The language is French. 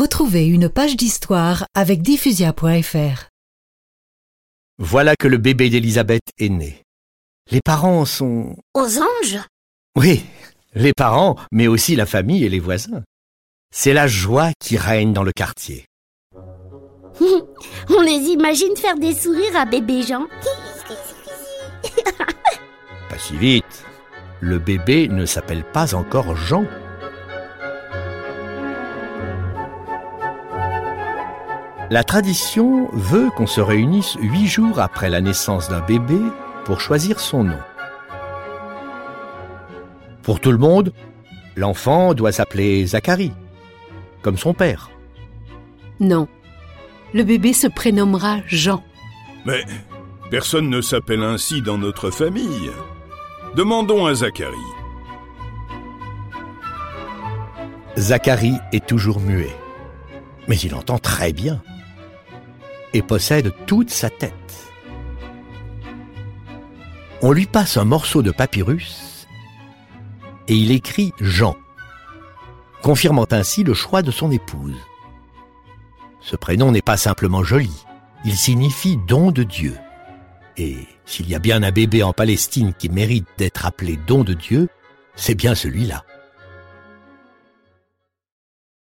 Retrouvez une page d'histoire avec diffusia.fr. Voilà que le bébé d'Elisabeth est né. Les parents sont... Aux anges? Oui, les parents, mais aussi la famille et les voisins. C'est la joie qui règne dans le quartier. On les imagine faire des sourires à bébé Jean. Pas si vite. Le bébé ne s'appelle pas encore Jean. La tradition veut qu'on se réunisse huit jours après la naissance d'un bébé pour choisir son nom. Pour tout le monde, l'enfant doit s'appeler Zacharie, comme son père. Non. Le bébé se prénommera Jean. Mais personne ne s'appelle ainsi dans notre famille. Demandons à Zacharie. Zacharie est toujours muet, mais il entend très bien et possède toute sa tête. On lui passe un morceau de papyrus et il écrit Jean, confirmant ainsi le choix de son épouse. Ce prénom n'est pas simplement joli, il signifie don de Dieu. Et s'il y a bien un bébé en Palestine qui mérite d'être appelé don de Dieu, c'est bien celui-là.